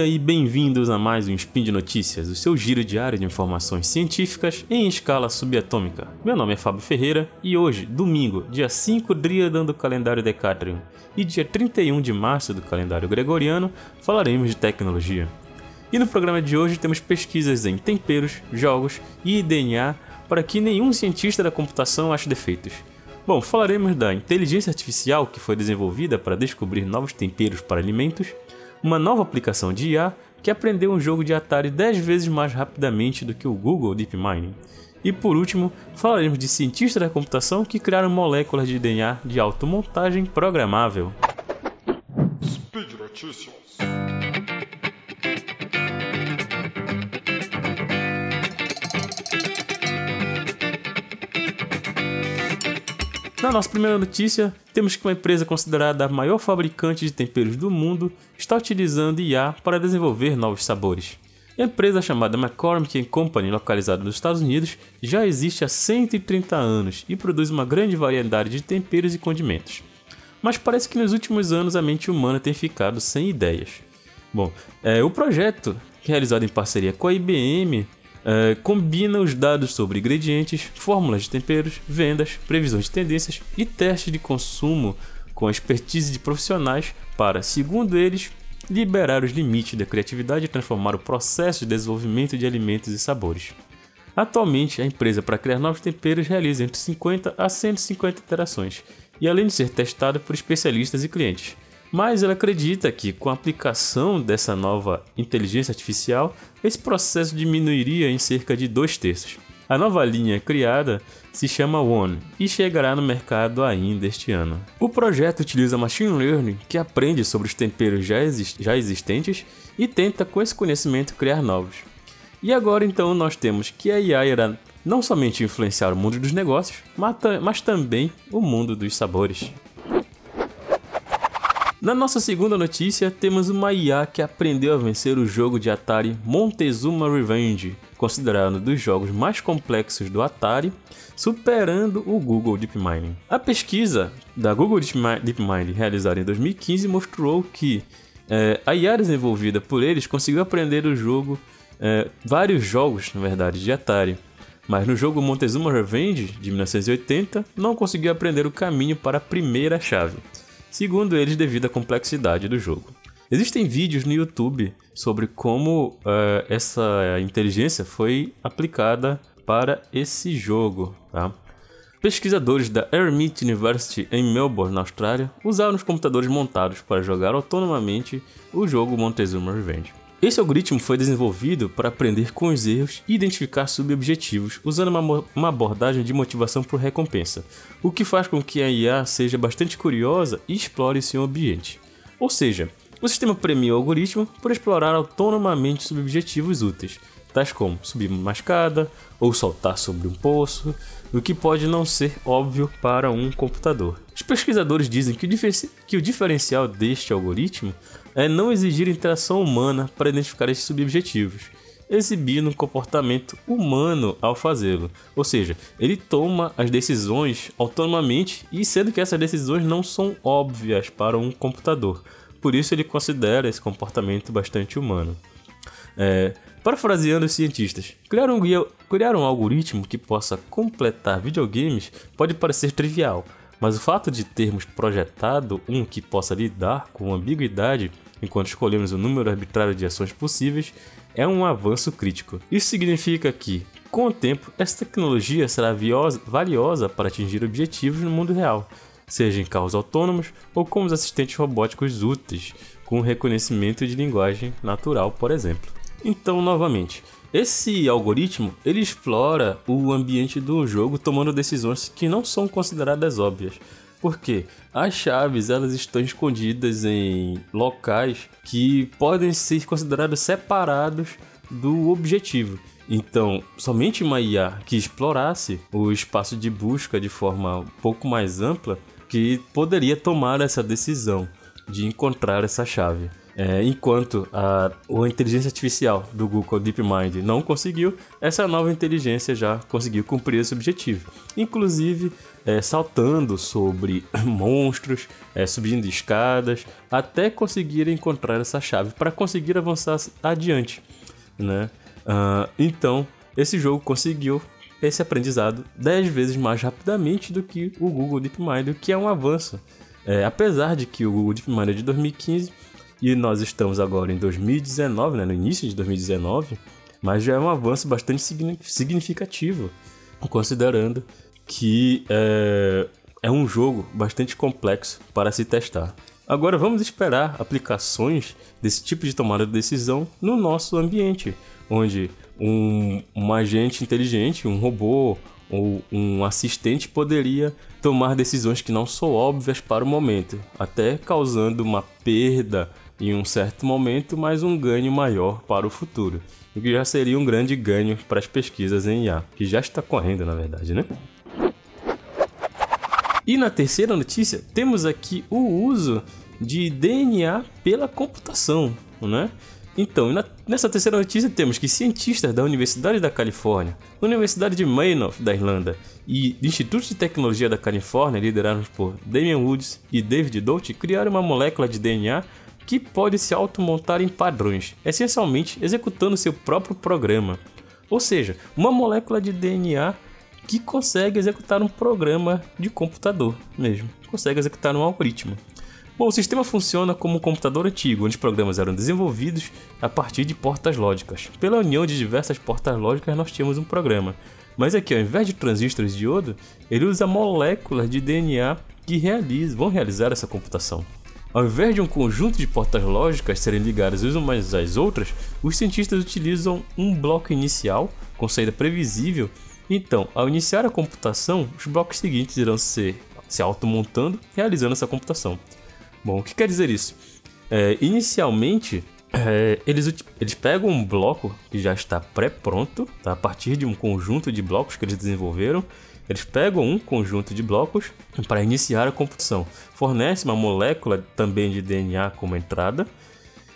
dia e bem-vindos a mais um Spin de Notícias, o seu giro diário de informações científicas em escala subatômica. Meu nome é Fábio Ferreira e hoje, domingo, dia 5 Driadan do calendário Decatrium e dia 31 de março do calendário Gregoriano, falaremos de tecnologia. E no programa de hoje temos pesquisas em temperos, jogos e DNA para que nenhum cientista da computação ache defeitos. Bom, falaremos da inteligência artificial que foi desenvolvida para descobrir novos temperos para alimentos, uma nova aplicação de IA que aprendeu um jogo de Atari 10 vezes mais rapidamente do que o Google Deep Mining. E por último, falaremos de cientistas da computação que criaram moléculas de DNA de automontagem programável. Speed. Na nossa primeira notícia, temos que uma empresa considerada a maior fabricante de temperos do mundo está utilizando IA para desenvolver novos sabores. A empresa chamada McCormick Company, localizada nos Estados Unidos, já existe há 130 anos e produz uma grande variedade de temperos e condimentos. Mas parece que nos últimos anos a mente humana tem ficado sem ideias. Bom, é, o projeto, realizado em parceria com a IBM, Uh, combina os dados sobre ingredientes, fórmulas de temperos, vendas, previsões de tendências e testes de consumo com a expertise de profissionais para, segundo eles, liberar os limites da criatividade e transformar o processo de desenvolvimento de alimentos e sabores. Atualmente, a empresa para criar novos temperos realiza entre 50 a 150 interações, e além de ser testada por especialistas e clientes mas ela acredita que com a aplicação dessa nova inteligência artificial, esse processo diminuiria em cerca de dois terços. A nova linha criada se chama One e chegará no mercado ainda este ano. O projeto utiliza machine learning que aprende sobre os temperos já, já existentes e tenta com esse conhecimento criar novos. E agora então nós temos que a IA irá não somente influenciar o mundo dos negócios, mas também o mundo dos sabores. Na nossa segunda notícia, temos uma IA que aprendeu a vencer o jogo de Atari Montezuma Revenge, considerado um dos jogos mais complexos do Atari, superando o Google Deep Mining. A pesquisa da Google Deep Mining realizada em 2015 mostrou que é, a IA desenvolvida por eles conseguiu aprender o jogo, é, vários jogos, na verdade, de Atari. Mas no jogo Montezuma Revenge, de 1980, não conseguiu aprender o caminho para a primeira chave segundo eles, devido à complexidade do jogo. Existem vídeos no YouTube sobre como uh, essa inteligência foi aplicada para esse jogo. Tá? Pesquisadores da Hermit University em Melbourne, na Austrália, usaram os computadores montados para jogar autonomamente o jogo Montezuma Revenge. Esse algoritmo foi desenvolvido para aprender com os erros e identificar subobjetivos, usando uma, uma abordagem de motivação por recompensa, o que faz com que a IA seja bastante curiosa e explore seu ambiente. Ou seja, o sistema premia o algoritmo por explorar autonomamente subobjetivos úteis, tais como subir uma escada ou saltar sobre um poço, o que pode não ser óbvio para um computador. Os pesquisadores dizem que o, que o diferencial deste algoritmo é não exigir interação humana para identificar esses subobjetivos, exibindo um comportamento humano ao fazê-lo. Ou seja, ele toma as decisões autonomamente e sendo que essas decisões não são óbvias para um computador. Por isso ele considera esse comportamento bastante humano. É, parafraseando os cientistas, criar um, criar um algoritmo que possa completar videogames pode parecer trivial, mas o fato de termos projetado um que possa lidar com ambiguidade enquanto escolhemos o número arbitrário de ações possíveis é um avanço crítico. Isso significa que, com o tempo, essa tecnologia será valiosa para atingir objetivos no mundo real, seja em carros autônomos ou como os assistentes robóticos úteis, com reconhecimento de linguagem natural, por exemplo. Então, novamente, esse algoritmo ele explora o ambiente do jogo tomando decisões que não são consideradas óbvias. Porque as chaves elas estão escondidas em locais que podem ser considerados separados do objetivo. Então, somente uma IA que explorasse o espaço de busca de forma um pouco mais ampla que poderia tomar essa decisão de encontrar essa chave. É, enquanto a, a inteligência artificial do Google DeepMind não conseguiu, essa nova inteligência já conseguiu cumprir esse objetivo. Inclusive, é, saltando sobre monstros, é, subindo escadas, até conseguir encontrar essa chave para conseguir avançar adiante. Né? Uh, então, esse jogo conseguiu esse aprendizado 10 vezes mais rapidamente do que o Google DeepMind, o que é um avanço. É, apesar de que o Google DeepMind é de 2015 e nós estamos agora em 2019, né, no início de 2019, mas já é um avanço bastante significativo, considerando que é, é um jogo bastante complexo para se testar. Agora vamos esperar aplicações desse tipo de tomada de decisão no nosso ambiente, onde um, um agente inteligente, um robô ou um assistente poderia tomar decisões que não são óbvias para o momento, até causando uma perda em um certo momento, mas um ganho maior para o futuro. O que já seria um grande ganho para as pesquisas em IA, que já está correndo, na verdade, né? E na terceira notícia, temos aqui o uso de DNA pela computação, né? Então, nessa terceira notícia temos que cientistas da Universidade da Califórnia, Universidade de Maynooth da Irlanda e Instituto de Tecnologia da Califórnia, liderados por Damian Woods e David Doty, criaram uma molécula de DNA que pode se automontar em padrões, essencialmente executando seu próprio programa. Ou seja, uma molécula de DNA que consegue executar um programa de computador mesmo, consegue executar um algoritmo. Bom, o sistema funciona como um computador antigo, onde programas eram desenvolvidos a partir de portas lógicas. Pela união de diversas portas lógicas, nós tínhamos um programa. Mas aqui, ao invés de transistores de iodo, ele usa moléculas de DNA que realizam, vão realizar essa computação. Ao invés de um conjunto de portas lógicas serem ligadas umas às outras, os cientistas utilizam um bloco inicial com saída previsível então, ao iniciar a computação, os blocos seguintes irão ser se automontando, realizando essa computação. Bom, o que quer dizer isso? É, inicialmente, é, eles, eles pegam um bloco que já está pré-pronto, tá? a partir de um conjunto de blocos que eles desenvolveram. Eles pegam um conjunto de blocos para iniciar a computação. Fornece uma molécula também de DNA como entrada.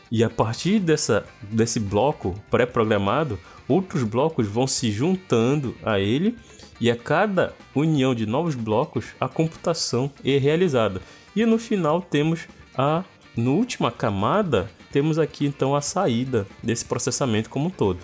E a partir dessa, desse bloco pré-programado, outros blocos vão se juntando a ele e a cada união de novos blocos a computação é realizada. E no final temos a no última camada temos aqui então a saída desse processamento como um todo.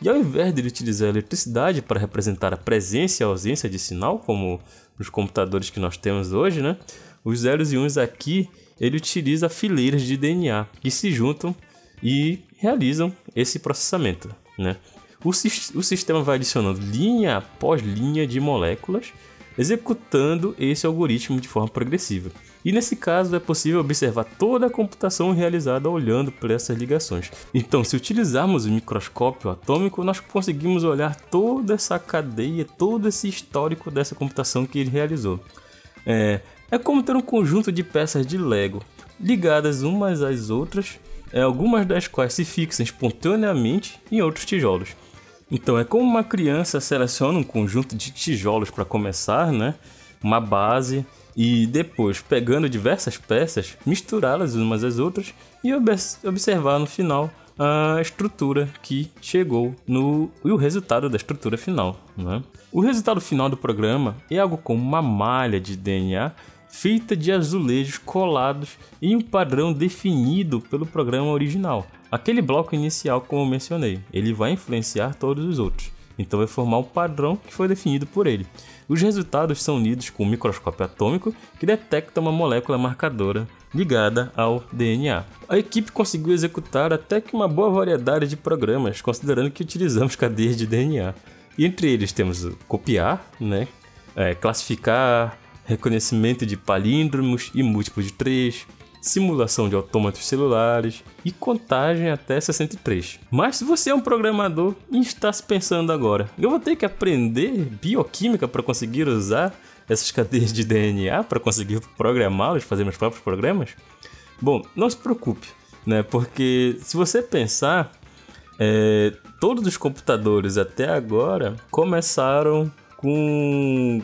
E ao invés de utilizar a eletricidade para representar a presença e a ausência de sinal, como nos computadores que nós temos hoje, né? Os zeros e uns aqui, ele utiliza fileiras de DNA que se juntam e realizam esse processamento né? O, o sistema vai adicionando linha após linha de moléculas, executando esse algoritmo de forma progressiva. E nesse caso é possível observar toda a computação realizada olhando por essas ligações. Então, se utilizarmos o microscópio atômico, nós conseguimos olhar toda essa cadeia, todo esse histórico dessa computação que ele realizou. É, é como ter um conjunto de peças de Lego ligadas umas às outras é, algumas das quais se fixam espontaneamente em outros tijolos. Então é como uma criança seleciona um conjunto de tijolos para começar, né? Uma base e depois pegando diversas peças, misturá-las umas às outras e observar no final a estrutura que chegou no e o resultado da estrutura final. Né? O resultado final do programa é algo como uma malha de DNA feita de azulejos colados em um padrão definido pelo programa original. Aquele bloco inicial, como mencionei, ele vai influenciar todos os outros. Então vai formar um padrão que foi definido por ele. Os resultados são unidos com um microscópio atômico que detecta uma molécula marcadora ligada ao DNA. A equipe conseguiu executar até que uma boa variedade de programas, considerando que utilizamos cadeias de DNA. E entre eles temos copiar, né, é, classificar, reconhecimento de palíndromos e múltiplos de 3, simulação de autômatos celulares e contagem até 63. Mas se você é um programador e está se pensando agora, eu vou ter que aprender bioquímica para conseguir usar essas cadeias de DNA para conseguir programá-los, fazer meus próprios programas? Bom, não se preocupe, né? Porque se você pensar, é, todos os computadores até agora começaram com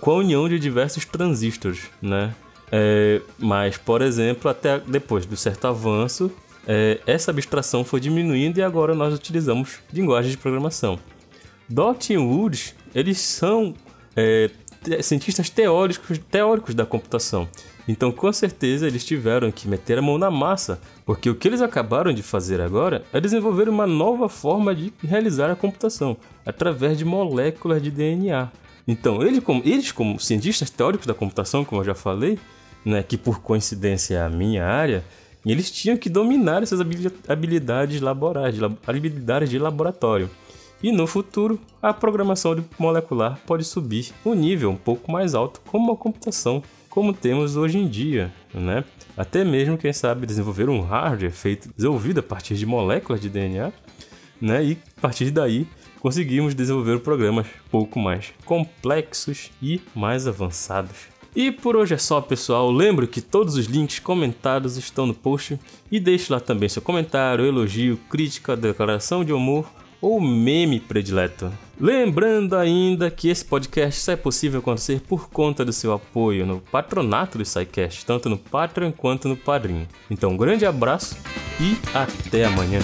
com a união de diversos transistores, né? É, mas, por exemplo, até depois do certo avanço, é, essa abstração foi diminuindo e agora nós utilizamos linguagens de programação. Dot e Woods, eles são é, cientistas teóricos, teóricos da computação. Então, com certeza, eles tiveram que meter a mão na massa, porque o que eles acabaram de fazer agora é desenvolver uma nova forma de realizar a computação, através de moléculas de DNA. Então, eles como, eles, como cientistas teóricos da computação, como eu já falei, né, que por coincidência é a minha área, eles tinham que dominar essas habilidades laborais, habilidades de laboratório. E no futuro, a programação molecular pode subir um nível um pouco mais alto, como a computação, como temos hoje em dia, né? Até mesmo, quem sabe, desenvolver um hardware feito, desenvolvido a partir de moléculas de DNA, né? E a partir daí conseguimos desenvolver programas pouco mais complexos e mais avançados. E por hoje é só, pessoal. Lembro que todos os links comentados estão no post e deixe lá também seu comentário, elogio, crítica, declaração de humor ou meme predileto. Lembrando ainda que esse podcast só é possível acontecer por conta do seu apoio no patronato do SciCast, tanto no Patreon quanto no Padrinho. Então, um grande abraço e até amanhã.